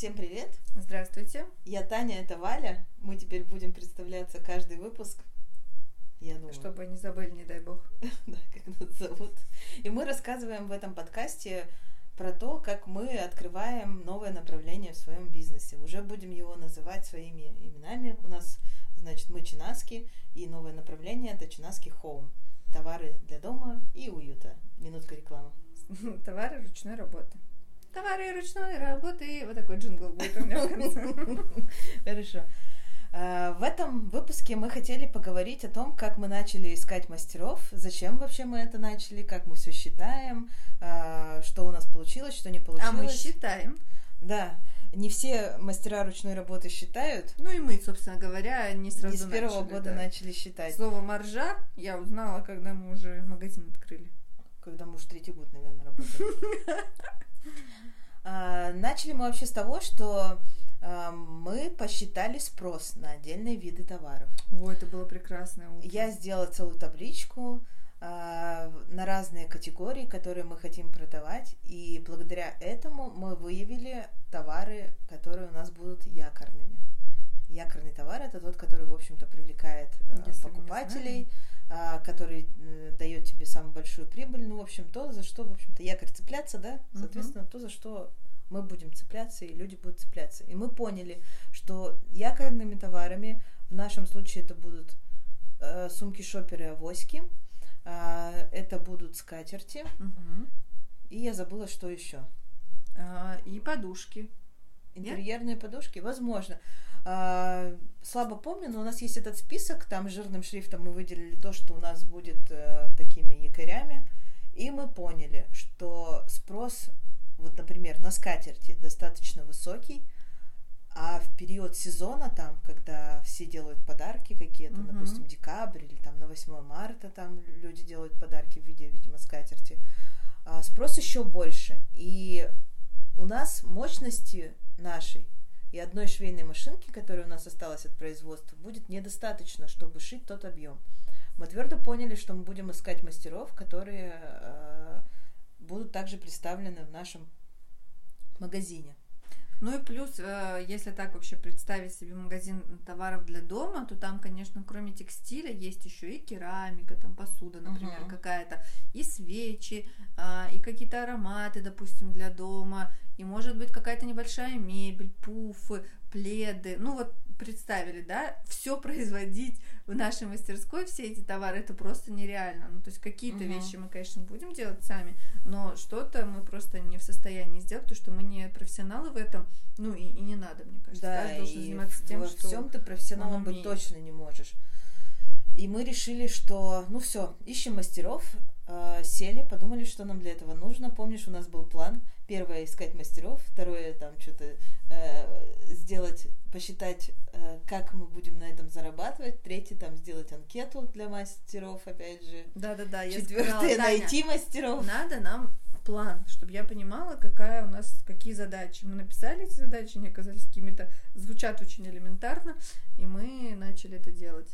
Всем привет! Здравствуйте! Я Таня, это Валя. Мы теперь будем представляться каждый выпуск. Я думаю. Чтобы не забыли, не дай бог. да, как нас зовут. И мы рассказываем в этом подкасте про то, как мы открываем новое направление в своем бизнесе. Уже будем его называть своими именами. У нас, значит, мы Чинаски, и новое направление это Чинаски Home. Товары для дома и уюта. Минутка рекламы. Товары ручной работы. Товары ручной работы. Вот такой джингл будет у меня в конце. Хорошо. А, в этом выпуске мы хотели поговорить о том, как мы начали искать мастеров, зачем вообще мы это начали, как мы все считаем, а, что у нас получилось, что не получилось. А мы считаем. Да. Не все мастера ручной работы считают. Ну и мы, собственно говоря, не сразу Не с первого начали, года да. начали считать. Слово маржа я узнала, когда мы уже магазин открыли. Когда мы уже третий год, наверное, работаем. А, начали мы вообще с того, что а, мы посчитали спрос на отдельные виды товаров. О, это было прекрасное утро. Я сделала целую табличку а, на разные категории, которые мы хотим продавать, и благодаря этому мы выявили товары, которые у нас будут якорными. Якорный товар это тот, который, в общем-то, привлекает Если покупателей который э, дает тебе самую большую прибыль. Ну, в общем, то, за что, в общем-то, якорь цепляться, да, соответственно, uh-huh. то, за что мы будем цепляться, и люди будут цепляться. И мы поняли, что якорными товарами, в нашем случае это будут э, сумки-шоперы, авоськи, э, это будут скатерти, uh-huh. и я забыла, что еще. А, и подушки. Интерьерные Нет? подушки, возможно. А, слабо помню, но у нас есть этот список, там жирным шрифтом мы выделили то, что у нас будет э, такими якорями, и мы поняли, что спрос, вот, например, на скатерти достаточно высокий, а в период сезона, там, когда все делают подарки какие-то, uh-huh. допустим, декабрь или там на 8 марта, там люди делают подарки в виде, видимо, скатерти, а спрос еще больше. И у нас мощности нашей и одной швейной машинки, которая у нас осталась от производства, будет недостаточно, чтобы шить тот объем. Мы твердо поняли, что мы будем искать мастеров, которые э, будут также представлены в нашем магазине. Ну и плюс, э, если так вообще представить себе магазин товаров для дома, то там, конечно, кроме текстиля есть еще и керамика, там посуда, например, uh-huh. какая-то, и свечи, а, и какие-то ароматы, допустим, для дома, и может быть какая-то небольшая мебель, пуфы, пледы. Ну вот представили, да, все производить в нашей мастерской, все эти товары, это просто нереально. Ну, то есть какие-то угу. вещи мы, конечно, будем делать сами, но что-то мы просто не в состоянии сделать, потому что мы не профессионалы в этом, ну и, и не надо, мне кажется. Да, Каждый должен заниматься тем, во что всем ты профессионалом быть точно не можешь. И мы решили, что, ну все, ищем мастеров, э, сели, подумали, что нам для этого нужно. Помнишь, у нас был план первое искать мастеров, второе там что-то э, сделать, посчитать, э, как мы будем на этом зарабатывать, третье там сделать анкету для мастеров, опять же. Да-да-да. Четвертое найти мастеров. Надо нам план, чтобы я понимала, какая у нас какие задачи. Мы написали эти задачи, они оказались какими-то звучат очень элементарно, и мы начали это делать.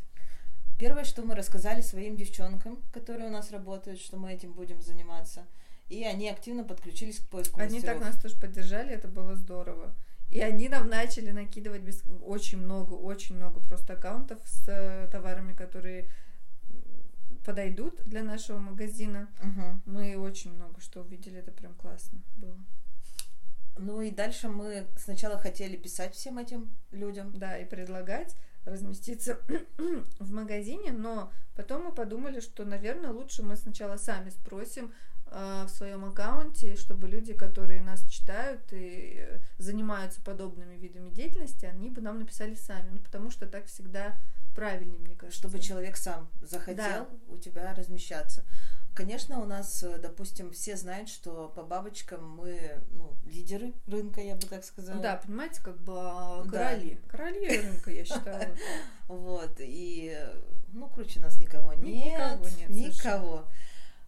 Первое, что мы рассказали своим девчонкам, которые у нас работают, что мы этим будем заниматься – и они активно подключились к поиску Они мастеров. так нас тоже поддержали, это было здорово. И они нам начали накидывать без... очень много, очень много просто аккаунтов с э, товарами, которые подойдут для нашего магазина. Угу. Мы очень много что увидели, это прям классно было. Ну и дальше мы сначала хотели писать всем этим людям. Да, и предлагать разместиться в магазине, но потом мы подумали, что, наверное, лучше мы сначала сами спросим Э, в своем аккаунте, чтобы люди, которые нас читают и э, занимаются подобными видами деятельности, они бы нам написали сами, ну потому что так всегда правильнее, мне кажется. Чтобы человек сам захотел да. у тебя размещаться. Конечно, у нас, э, допустим, все знают, что по бабочкам мы ну, лидеры рынка, я бы так сказала. Да, понимаете, как бы а, короли. Да. Короли рынка, я считаю. Вот, и ну, круче нас никого нет. Никого нет. Никого.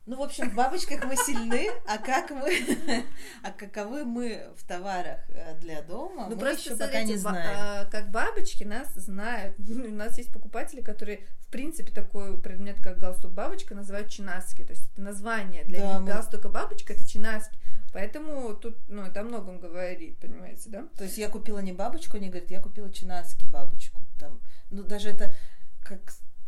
Ну, в общем, в бабочках мы сильны, а как мы, а каковы мы в товарах э, для дома, ну, мы просто еще пока не смотрите, ба- знаем. а, как бабочки нас знают. У нас есть покупатели, которые, в принципе, такой предмет, как галстук бабочка, называют чинаски. То есть это название для Да, них мы- галстука бабочка это чинаски. Поэтому тут, ну, это о многом говорит, понимаете, да? То есть я купила не бабочку, они говорят, я купила чинаски бабочку. Там, ну, даже это как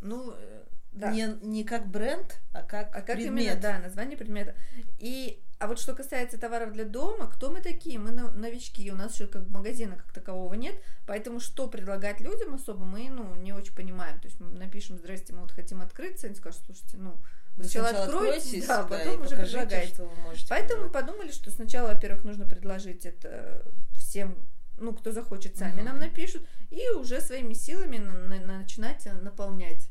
Ну, э, да. не, не как бренд, а как А как предмет. именно, да, название предмета. И, а вот что касается товаров для дома, кто мы такие? Мы но- новички, у нас еще как бы магазина как такового нет, поэтому что предлагать людям особо мы, ну, не очень понимаем. То есть мы напишем, здрасте, мы вот хотим открыться, они скажут, слушайте, ну, Вы сначала откройтесь, да, да, потом и уже покажите, предлагайте. что вы можете Поэтому мы подумали, что сначала, во-первых, нужно предложить это всем, ну, кто захочет, сами Мгм. нам напишут, и уже своими силами на- на- начинать э, наполнять.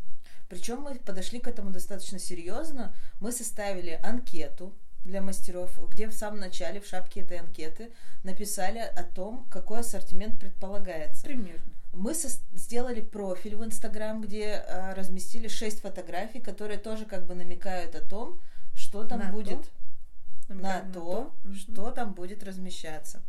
Причем мы подошли к этому достаточно серьезно. Мы составили анкету для мастеров, где в самом начале, в шапке этой анкеты, написали о том, какой ассортимент предполагается. Примерно. Мы сос- сделали профиль в Инстаграм, где э, разместили шесть фотографий, которые тоже как бы намекают о том, что там На то. будет, на Намекаем то, Мгм. что там будет размещаться.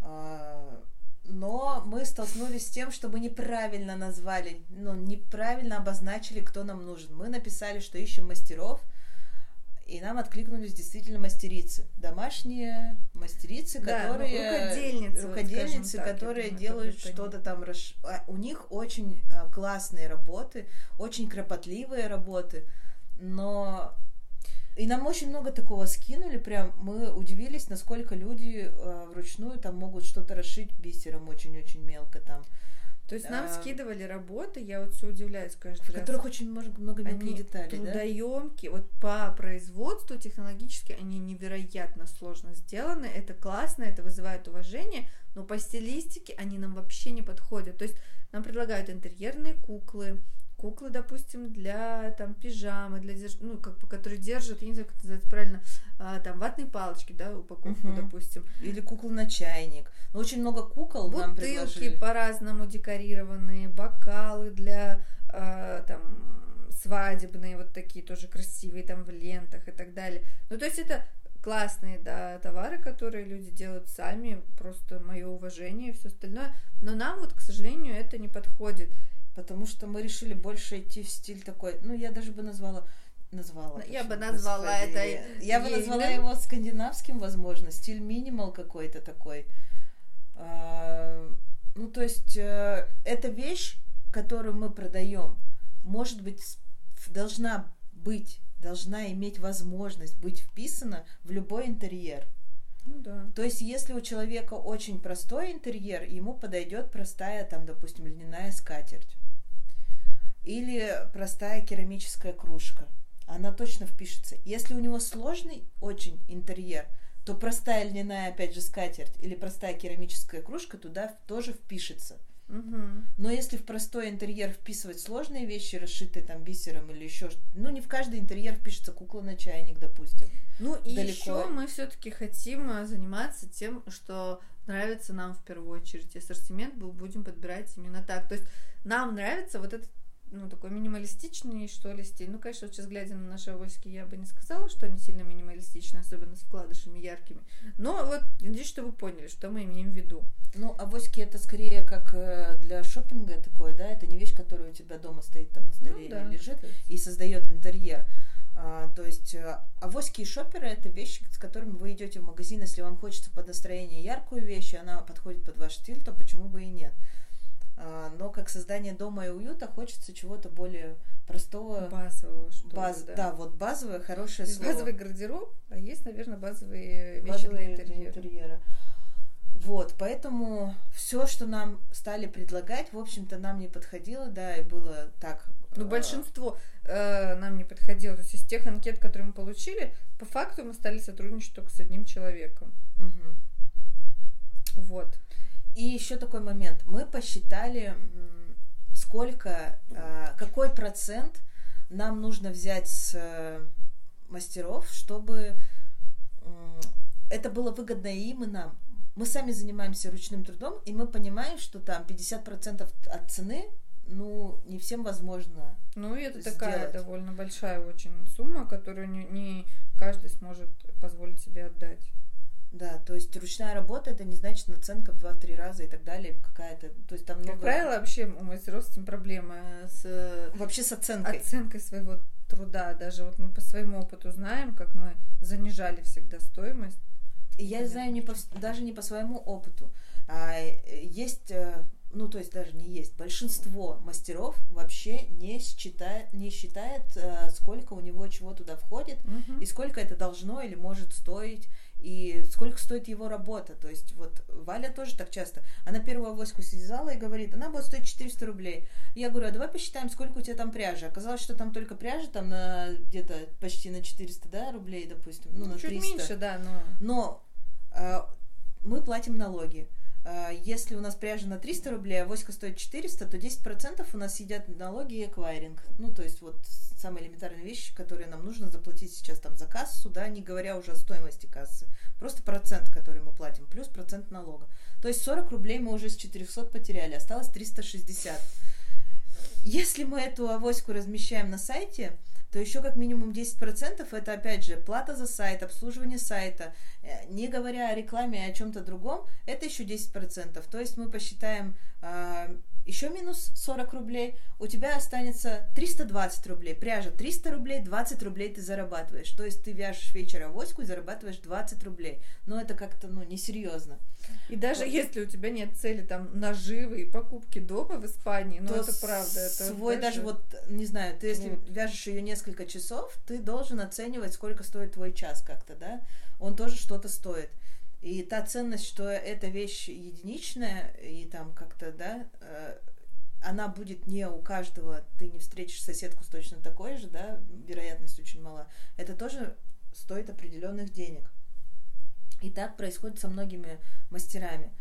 А, Но мы столкнулись с тем, что мы неправильно назвали, ну, неправильно обозначили, кто нам нужен. Мы написали, что ищем мастеров, и нам откликнулись действительно мастерицы. Домашние мастерицы, Да, ну, которые... рукодельницы, рукодельницы, так, которые думаю, делают что-то там... а, У них очень а, классные работы, очень кропотливые работы, но... И нам очень много такого скинули, прям мы удивились, насколько люди а, вручную там могут что-то расшить бисером очень-очень мелко там, То есть нам А, скидывали работы, я вот все удивляюсь каждый в раз. которых очень много, много мелких деталей, да? трудоемкие, вот по производству технологически они невероятно сложно сделаны, это классно, это вызывает уважение, но по стилистике они нам вообще не подходят. То есть нам предлагают интерьерные куклы, куклы, допустим, для там пижамы, для ну как бы которые держат, я не знаю, как это называется правильно, а, там ватные палочки, да, упаковку, Мгм. допустим, Или кукол на чайник. Ну, очень много кукол нам бутылки предложили. по-разному декорированные, бокалы для э, там свадебные, вот такие тоже красивые, там в лентах и так далее. Ну, то есть это классные, да, товары, которые люди делают сами, просто мое уважение и все остальное. Но нам вот, к сожалению, это не подходит. Потому что мы решили больше идти в стиль такой, ну, я даже бы назвала, назвала. Я бы назвала господи. это Я бы назвала ельным. его скандинавским, возможно, стиль минимал какой-то такой. А, Ну, то есть, э, эта вещь, которую мы продаем, может быть, должна быть, должна иметь возможность быть вписана в любой интерьер. Ну да. То есть, если у человека очень простой интерьер, ему подойдет простая, там, допустим, льняная скатерть. Или простая керамическая кружка. Она точно впишется. Если у него сложный очень интерьер, то простая льняная, опять же, скатерть или простая керамическая кружка туда тоже впишется. Мгм. Но если в простой интерьер вписывать сложные вещи, расшитые там бисером или еще что ну не в каждый интерьер впишется кукла на чайник, допустим. Ну и Далеко. еще мы все-таки хотим э, заниматься тем, что нравится нам в первую очередь. Ассортимент бу- будем подбирать именно так. То есть нам нравится вот этот ну, такой минималистичный, что ли, стиль. Ну, конечно, вот сейчас глядя на наши авоськи, я бы не сказала, что они сильно минималистичны, особенно с вкладышами яркими. Но вот надеюсь, что вы поняли, что мы имеем в виду. Ну, авоськи это скорее как э, для шопинга такое, да, это не вещь, которая у тебя дома стоит там на столе Ну или да. лежит и создает интерьер. А, то есть э, авоськи и шоперы это вещи, с которыми вы идете в магазин, если вам хочется под настроение яркую вещь, и она подходит под ваш стиль, то почему бы и нет. А, но как создание дома и уюта хочется чего-то более простого, Базового, что ли, баз- да. да. вот базовое, хорошее слово. базовый гардероб, а есть, наверное, базовые вещи базовые для для интерьера. интерьера. Вот, поэтому все, что нам стали предлагать, в общем-то, нам не подходило, да, и было так. Ну, э, большинство э, нам не подходило. То есть из тех анкет, которые мы получили, по факту мы стали сотрудничать только с одним человеком. мгм. Вот. И еще такой момент. Мы посчитали, сколько, э, какой процент нам нужно взять с э, мастеров, чтобы это было выгодно и им, и нам. Мы сами занимаемся ручным трудом, и мы понимаем, что там 50% от цены ну, не всем возможно Ну, и это такая довольно большая очень сумма, которую не, не каждый сможет позволить себе отдать. Да, то есть ручная работа это не значит наценка в 2-3 раза и так далее, какая-то, то есть там много... Как правило, вообще у мастеров с этим проблема с... Вообще с оценкой. Оценкой своего труда, даже вот мы по своему опыту знаем, как мы занижали всегда стоимость. Я знаю не по, даже не по своему опыту. А, есть э, ну, то есть даже не есть, большинство мастеров вообще не считает, не считает э, сколько у него чего туда входит, угу. и сколько это должно или может стоить, и сколько стоит его работа. То есть вот Валя тоже так часто, она первую авоську связала и говорит, она будет стоить 400 рублей. Я говорю, а давай посчитаем, сколько у тебя там пряжи. Оказалось, что там только пряжа там на где-то почти на 400 да, рублей, допустим, ну, на Чуть 300. меньше, да, но... Но э, мы платим налоги. А, если у нас пряжа на 300 рублей, а воська стоит 400, то 10% у нас едят налоги и эквайринг. Ну, то есть вот самые элементарные вещи, которые нам нужно заплатить сейчас там за кассу, да, не говоря уже о стоимости кассы. Просто процент, который мы платим, плюс процент налога. То есть 40 рублей мы уже с 400 потеряли, осталось 360. Если мы эту авоську размещаем на сайте, то еще как минимум 10% это опять же плата за сайт, обслуживание сайта, э, не говоря о рекламе и о чем-то другом, это еще 10%. То есть мы посчитаем э, еще минус 40 рублей, у тебя останется 320 рублей. Пряжа 300 рублей, 20 рублей ты зарабатываешь. То есть ты вяжешь вечер авоську и зарабатываешь 20 рублей. Но это как-то, ну, несерьезно. И даже вот. если у тебя нет цели там наживы и покупки дома в Испании, ну это правда. Это свой даже, даже вот, не знаю, ты если вот. вяжешь ее несколько часов, ты должен оценивать, сколько стоит твой час как-то, да? Он тоже что-то стоит. И та ценность, что эта вещь единичная, и там как-то, да, э, она будет не у каждого, ты не встретишь соседку с точно такой же, да, вероятность очень мала. Это тоже стоит определенных денег. И так происходит со многими мастерами.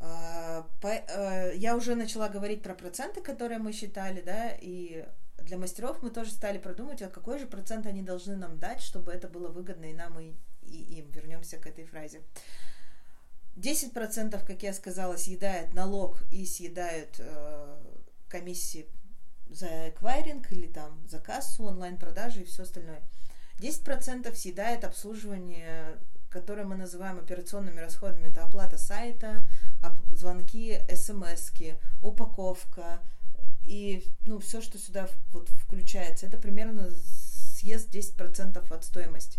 А, э, я уже начала говорить про проценты, которые мы считали, да, и для мастеров мы тоже стали продумывать, а какой же процент они должны нам дать, чтобы это было выгодно и нам, и и им. Вернемся к этой фразе. 10%, как я сказала, съедает налог и съедают э, комиссии за эквайринг или там за кассу, онлайн-продажи и все остальное. 10% съедает обслуживание, которое мы называем операционными расходами. Это оплата сайта, звонки, смс упаковка и ну, все, что сюда вот включается. Это примерно съест 10% от стоимости.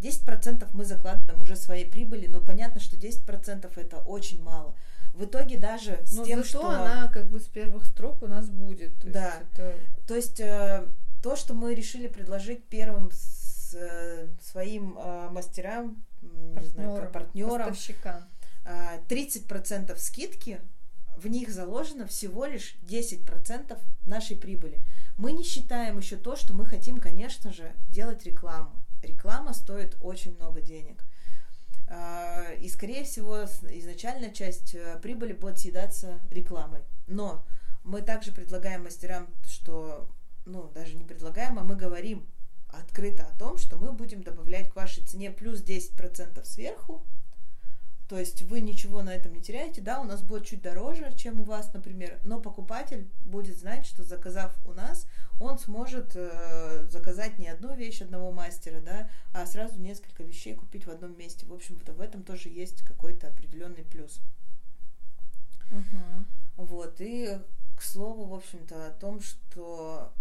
10% мы закладываем уже своей прибыли, но понятно, что 10% это очень мало. В итоге даже с но тем, зато что... она как бы с первых строк у нас будет. То да. Есть это... То есть э, то, что мы решили предложить первым с, э, своим э, мастерам, партнерам, не знаю, партнерам, поставщикам, э, 30% скидки, в них заложено всего лишь 10% нашей прибыли. Мы не считаем еще то, что мы хотим, конечно же, делать рекламу реклама стоит очень много денег. А, и, скорее всего, изначальная часть э, прибыли будет съедаться рекламой. Но мы также предлагаем мастерам, что, ну, даже не предлагаем, а мы говорим открыто о том, что мы будем добавлять к вашей цене плюс 10% сверху, то есть вы ничего на этом не теряете, да, у нас будет чуть дороже, чем у вас, например, но покупатель будет знать, что заказав у нас, он сможет э, заказать не одну вещь одного мастера, да, а сразу несколько вещей купить в одном месте. В общем-то, в этом тоже есть какой-то определенный плюс. Угу. Вот, и к слову, в общем-то, о том, что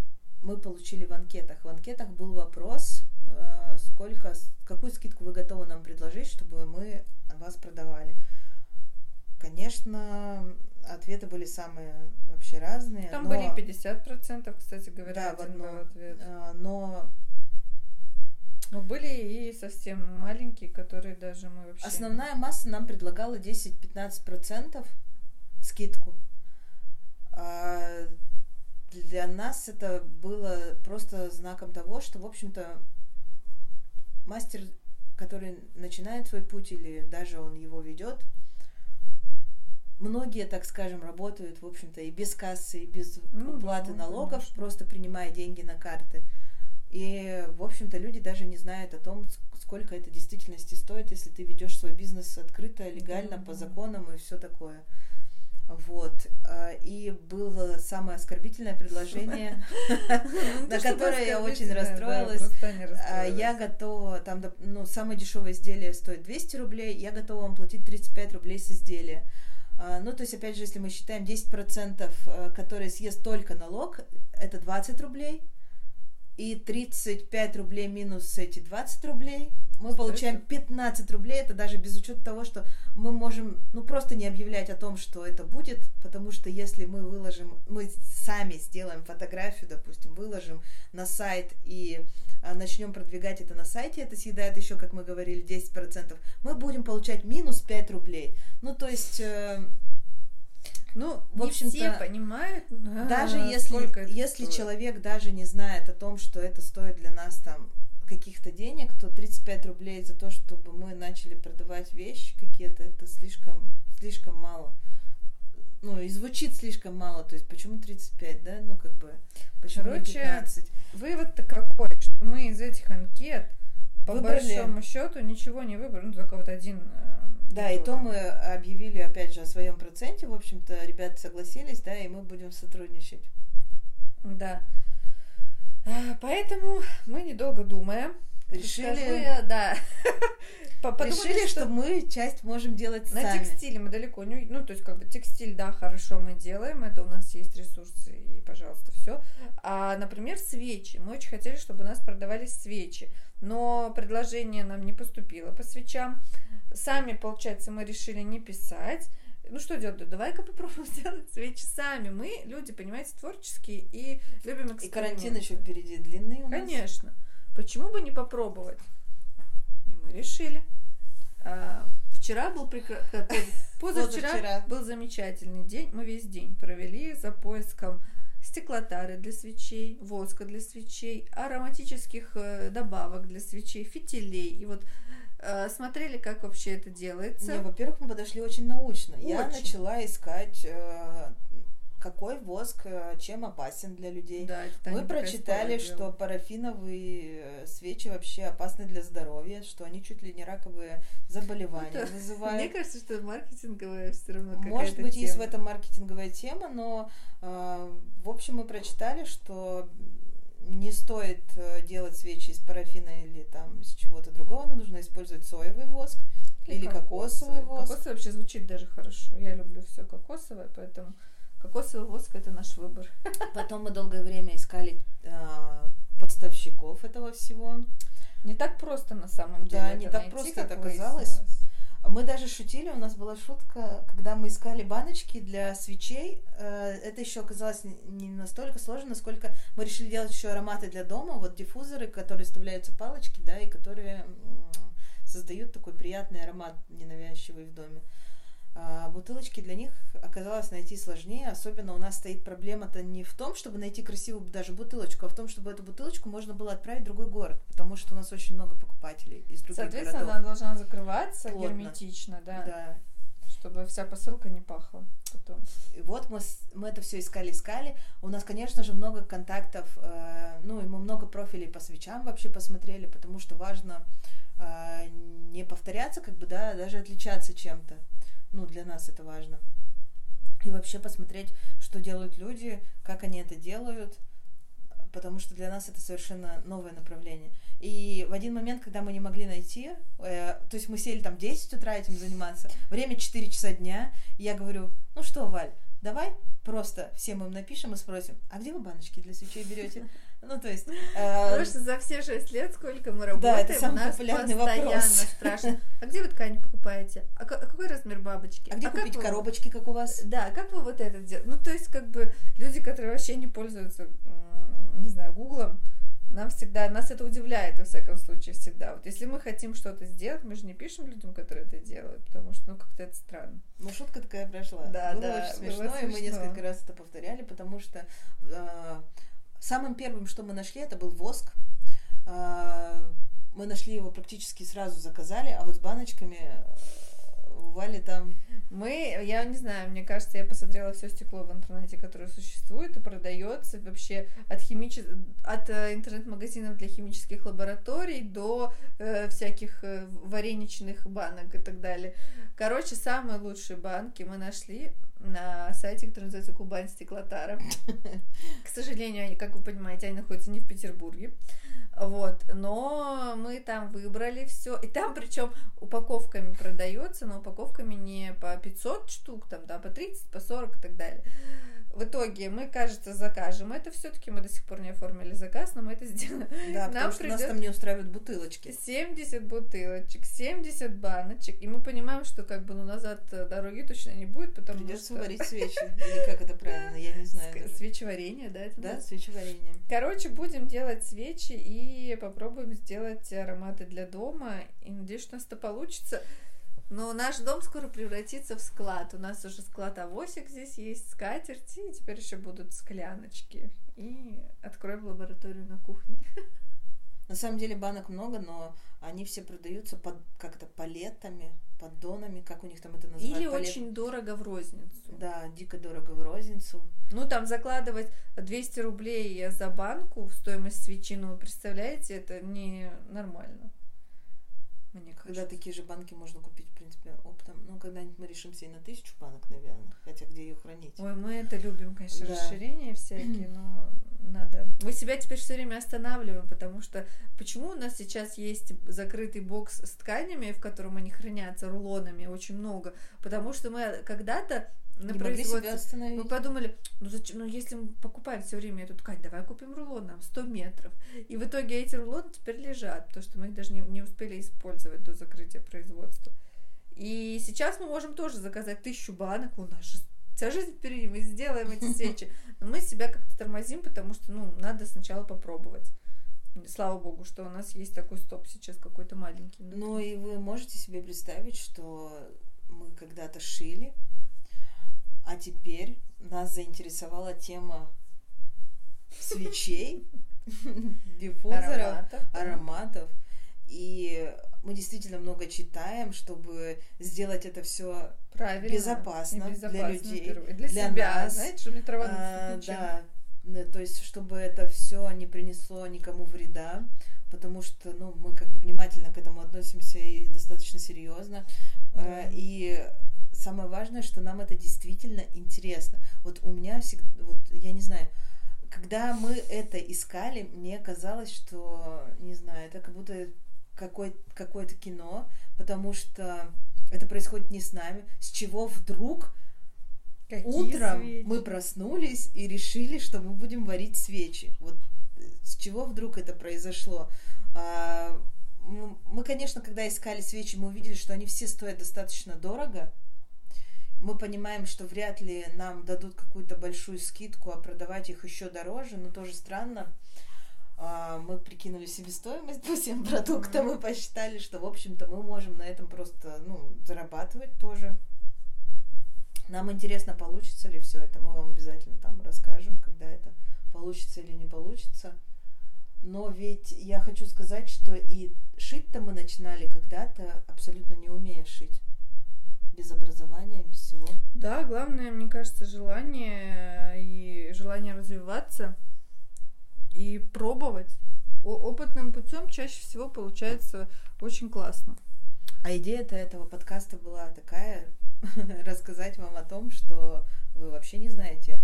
мы получили в анкетах. В анкетах был вопрос, сколько, какую скидку вы готовы нам предложить, чтобы мы вас продавали. Конечно, ответы были самые вообще разные. Там но... были 50%, кстати говоря, да, в одном ответ. А, но но были и совсем маленькие, которые даже мы вообще... Основная масса нам предлагала 10-15% скидку. А для нас это было просто знаком того, что, в общем-то, мастер который начинает свой путь или даже он его ведет, многие, так скажем, работают, в общем-то, и без кассы, и без ну, уплаты да, налогов, конечно. просто принимая деньги на карты. И, в общем-то, люди даже не знают о том, сколько это в действительности стоит, если ты ведешь свой бизнес открыто, легально, да, по да. законам и все такое. Вот. а, И было самое оскорбительное предложение, на которое я очень расстроилась. А, Я готова, там, ну, самое дешевое изделие стоит 200 рублей, я готова вам платить 35 рублей с изделия. А, Ну, то есть, опять же, если мы считаем 10%, э, которые съест только налог, это 20 рублей, и 35 рублей минус эти 20 рублей, мы получаем 15 рублей, это даже без учета того, что мы можем, ну, просто не объявлять о том, что это будет, потому что если мы выложим, мы сами сделаем фотографию, допустим, выложим на сайт и а, начнем продвигать это на сайте, это съедает еще, как мы говорили, 10%, мы будем получать минус 5 рублей. Ну, то есть, э, Ну, в общем-то, все понимают, даже а, если, если стоит. человек даже не знает о том, что это стоит для нас там каких-то денег, то 35 рублей за то, чтобы мы начали продавать вещи какие-то, это слишком, слишком мало. Ну, и звучит слишком мало, то есть почему 35, да? Ну, как бы, почему Короче, 15? Вывод-то какой, что мы из этих анкет по Выбрали. большому счету ничего не выбрали, ну только вот один. Да, и то мы объявили, опять же, о своем проценте, в общем-то, ребята согласились, да, и мы будем сотрудничать. Да. А, Поэтому мы недолго думая Решили, да, подумали, решили, что мы часть можем делать На сами. текстиле мы далеко не... Ну, то есть, как бы, текстиль, да, хорошо мы делаем, это у нас есть ресурсы, и, пожалуйста, все. А, например, свечи. Мы очень хотели, чтобы у нас продавались свечи, но предложение нам не поступило по свечам. Сами, получается, мы решили не писать. Ну, что делать? Да Давай-ка попробуем сделать свечи сами. Мы люди, понимаете, творческие и любим И карантин эксперименты. еще впереди длинный у нас. Конечно. Почему бы не попробовать? Мы решили. А, вчера был прекрасный... Позавчера Позавчера. был замечательный день. Мы весь день провели за поиском стеклотары для свечей, воска для свечей, ароматических э, добавок для свечей, фитилей. И вот э, смотрели, как вообще это делается. Не, во-первых, мы подошли очень научно. Я Очень. начала искать, э, какой воск э, чем опасен для людей. Да, это Мы прочитали, что парафиновые э, свечи вообще опасны для здоровья, что они чуть ли не раковые заболевания Ну, Это- Мне вызывают. кажется, что маркетинговая все равно Может какая-то быть, есть в тема. этом маркетинговая тема, но э, в общем мы прочитали, что не стоит делать свечи из парафина или там из чего-то другого, но нужно использовать соевый воск или кокосовый воск. Кокосовый вообще звучит даже хорошо. Я люблю все кокосовое, поэтому кокосовый воск это наш выбор. Потом мы долгое время искали э, поставщиков этого всего. Не так просто на самом деле. Да, не так найти, просто это оказалось. выяснилось. Мы даже шутили, у нас была шутка, когда мы искали баночки для свечей. э, Это еще оказалось не- настолько сложно, насколько мы решили делать еще ароматы для дома. Вот диффузоры, которые вставляются палочки, да, и которые создают такой приятный аромат, ненавязчивый в доме. А бутылочки для них оказалось найти сложнее. Особенно у нас стоит проблема-то не в том, чтобы найти красивую даже бутылочку, а в том, чтобы эту бутылочку можно было отправить в другой город. Потому что у нас очень много покупателей из других Соответственно, городов. она должна закрываться Плотно. герметично, да, Да. чтобы вся посылка не пахла потом. И вот мы, мы это все искали, искали. У нас, конечно же, много контактов, э, ну, и мы много профилей по свечам вообще посмотрели, потому что важно э, не повторяться, как бы, да, даже отличаться чем-то. Ну, для нас это важно. И вообще посмотреть, что делают люди, как они это делают, потому что для нас это совершенно новое направление. И в один момент, когда мы не могли найти, э, то есть мы сели там в 10 утра этим заниматься, время 4 часа дня, и я говорю, ну что, Валь, давай просто всем им напишем и спросим, а где вы баночки для свечей берете? Ну, то есть... э, Потому что за все шесть лет, сколько мы работаем, это самый нас популярный постоянно вопрос. спрашивают, а где вы ткань покупаете? А, ка- а какой размер бабочки? а где как купить вы- коробочки, как у вас? Да, как вы вот это делаете? Ну, то есть, как бы, люди, которые вообще не пользуются, не знаю, гуглом, нам всегда, нас это удивляет, во всяком случае, всегда. Вот если мы хотим что-то сделать, мы же не пишем людям, которые это делают, потому что, ну, как-то это странно. Ну, шутка такая прошла. Да, было да, очень было смешно, и мы смешно. несколько раз это повторяли, потому что э, самым первым, что мы нашли, это был воск. Э, мы нашли его практически сразу заказали, а вот с баночками э, у Вали там Мы, я не знаю, мне кажется, я посмотрела все стекло в интернете, которое существует и продается вообще от химичес... от э, интернет-магазинов для химических лабораторий до э, всяких э, вареничных банок и так далее. Короче, самые лучшие банки мы нашли на сайте, который называется Кубань Стеклотара. К сожалению, они, как вы понимаете, они находятся не в Петербурге. Вот, но мы там выбрали все. И там причем упаковками продается, но упаковками не по 500 штук, там, да, по 30, по 40 и так далее. В итоге мы, кажется, закажем это. Все-таки мы до сих пор не оформили заказ, но мы это сделаем. Да, Нам потому что нас там не устраивают бутылочки. 70 бутылочек, 70 баночек. И мы понимаем, что как бы ну, назад дороги точно не будет, потому Придется что... варить свечи. Или как это правильно, я не знаю. Свечеварение, да? Это да, свечеварение. Короче, будем делать свечи и попробуем сделать ароматы для дома. И надеюсь, что у нас это получится. Но наш дом скоро превратится в склад. У нас уже склад авосик здесь есть, скатерти, и теперь еще будут скляночки. И откроем лабораторию на кухне. На самом деле банок много, но они все продаются под как-то палетами, поддонами, как у них там это называется. Или Палет... очень дорого в розницу. Да, дико дорого в розницу. Ну, там закладывать 200 рублей за банку в стоимость свечи, ну, вы представляете, это не нормально. Мне кажется. Когда такие же банки можно купить, принципе, оптом. Ну, когда-нибудь мы решимся и на тысячу банок, наверное. Хотя где ее хранить? Ой, мы это любим, конечно, да. расширения всякие, но надо. Мы себя теперь все время останавливаем, потому что почему у нас сейчас есть закрытый бокс с тканями, в котором они хранятся рулонами, очень много? Потому что мы когда-то на не производстве. Мы подумали, ну зачем, ну если мы покупаем все время эту ткань, давай купим рулон нам 100 метров. И в итоге эти рулоны теперь лежат, потому что мы их даже не, не успели использовать до закрытия производства. И сейчас мы можем тоже заказать тысячу банок, у нас же вся жизнь впереди, мы сделаем эти свечи. Но мы себя как-то тормозим, потому что, ну, надо сначала попробовать. Слава богу, что у нас есть такой стоп сейчас какой-то маленький. Ну и вы можете себе представить, что мы когда-то шили а теперь нас заинтересовала тема свечей, диффузоров, ароматов. И мы действительно много читаем, чтобы сделать это все Правильно, безопасно, безопасно для людей, для, для себя, нас. знаете, чтобы не а, да, да, то есть чтобы это все не принесло никому вреда, потому что, ну, мы как бы внимательно к этому относимся и достаточно серьезно, mm. и самое важное, что нам это действительно интересно. Вот у меня всегда, вот я не знаю, когда мы это искали, мне казалось, что, не знаю, это как будто какой, какое-то кино, потому что это происходит не с нами, с чего вдруг Какие утром свечи? мы проснулись и решили, что мы будем варить свечи. Вот с чего вдруг это произошло? А, мы, конечно, когда искали свечи, мы увидели, что они все стоят достаточно дорого, мы понимаем, что вряд ли нам дадут какую-то большую скидку, а продавать их еще дороже, но тоже странно. А, мы прикинули себестоимость по всем продуктам и посчитали, что, в общем-то, мы можем на этом просто ну, зарабатывать тоже. Нам интересно, получится ли все это. Мы вам обязательно там расскажем, когда это получится или не получится. Но ведь я хочу сказать, что и шить-то мы начинали когда-то абсолютно не умея шить без образования, без всего. Да, главное, мне кажется, желание и желание развиваться и пробовать. Опытным путем чаще всего получается очень классно. А идея-то этого подкаста была такая, рассказать вам о том, что вы вообще не знаете,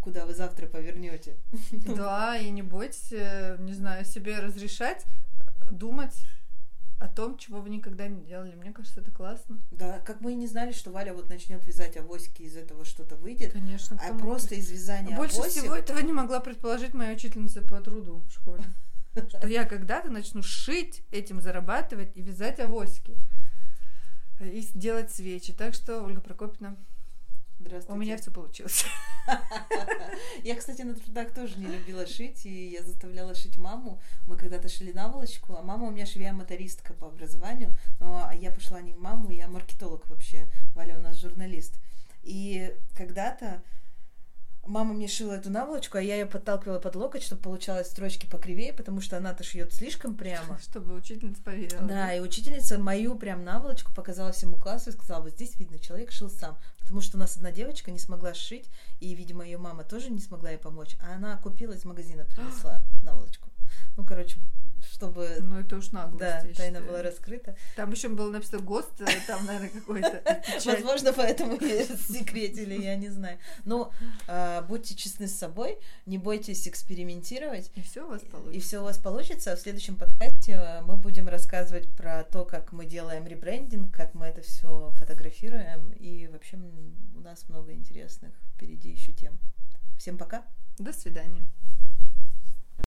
куда вы завтра повернете. Да, и не бойтесь, э, не знаю, себе разрешать думать о том, чего вы никогда не делали. Мне кажется, это классно. Да, как мы и не знали, что Валя вот начнет вязать авосики, из этого что-то выйдет. Конечно. А просто из вязания Больше авосик... всего этого не могла предположить моя учительница по труду в школе. Что я когда-то начну шить, этим зарабатывать и вязать авосики. И делать свечи. Так что, Ольга Прокопьевна, Здравствуйте. У меня все получилось. Я, кстати, на трудах тоже не любила шить, и я заставляла шить маму. Мы когда-то шили наволочку, а мама у меня швея-мотористка по образованию, но я пошла не в маму, я маркетолог вообще. Валя у нас журналист. И когда-то мама мне шила эту наволочку, а я ее подталкивала под локоть, чтобы получалось строчки покривее, потому что она-то шьет слишком прямо. Чтобы учительница поверила. Да, и учительница мою прям наволочку показала всему классу и сказала, вот здесь видно, человек шил сам. Потому что у нас одна девочка не смогла сшить, и, видимо, ее мама тоже не смогла ей помочь, а она купила из магазина, принесла наволочку. Ну, короче, чтобы... Ну, это уж наглость, Да, тайна считаю. была раскрыта. Там еще было написано ГОСТ, э, там, наверное, какой-то. Возможно, поэтому секретили, я не знаю. Но а, будьте честны с собой, не бойтесь экспериментировать. И все у вас И получится. все у вас получится. В следующем подкасте э, мы будем рассказывать про то, как мы делаем ребрендинг, как мы это все фотографируем. И вообще у нас много интересных впереди еще тем. Всем пока! До свидания.